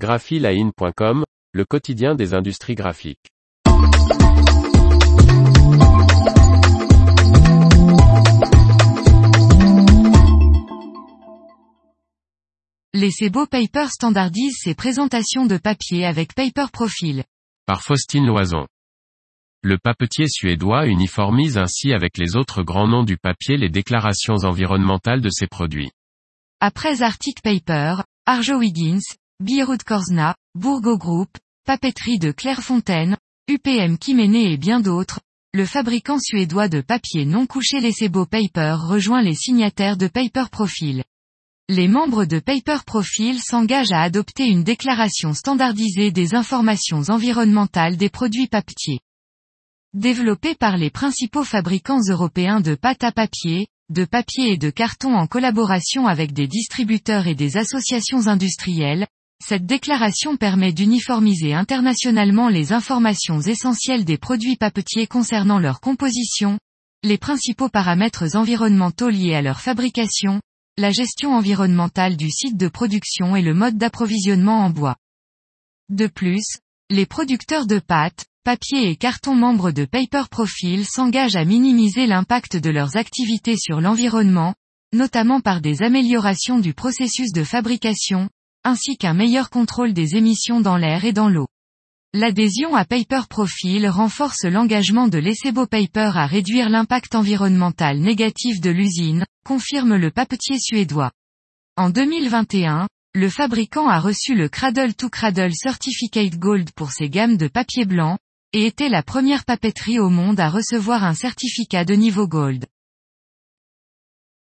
graphiline.com, le quotidien des industries graphiques. Laissez-beau Paper standardise ses présentations de papier avec Paper Profile. Par Faustine Loison. Le papetier suédois uniformise ainsi avec les autres grands noms du papier les déclarations environnementales de ses produits. Après Arctic Paper, Arjo Wiggins, Bierut Korsna, Bourgo Group, Papeterie de Clairefontaine, UPM Kiméné et bien d'autres, le fabricant suédois de papier non couché Laissez-beau Paper rejoint les signataires de Paper Profile. Les membres de Paper Profile s'engagent à adopter une déclaration standardisée des informations environnementales des produits papetiers. Développé par les principaux fabricants européens de pâte à papier, de papier et de carton en collaboration avec des distributeurs et des associations industrielles, cette déclaration permet d'uniformiser internationalement les informations essentielles des produits papetiers concernant leur composition, les principaux paramètres environnementaux liés à leur fabrication, la gestion environnementale du site de production et le mode d'approvisionnement en bois. De plus, les producteurs de pâtes, papier et carton membres de Paper Profile s'engagent à minimiser l'impact de leurs activités sur l'environnement, notamment par des améliorations du processus de fabrication, ainsi qu'un meilleur contrôle des émissions dans l'air et dans l'eau. L'adhésion à Paper Profile renforce l'engagement de l'Essebo Paper à réduire l'impact environnemental négatif de l'usine, confirme le papetier suédois. En 2021, le fabricant a reçu le Cradle to Cradle Certificate Gold pour ses gammes de papier blanc, et était la première papeterie au monde à recevoir un certificat de niveau Gold.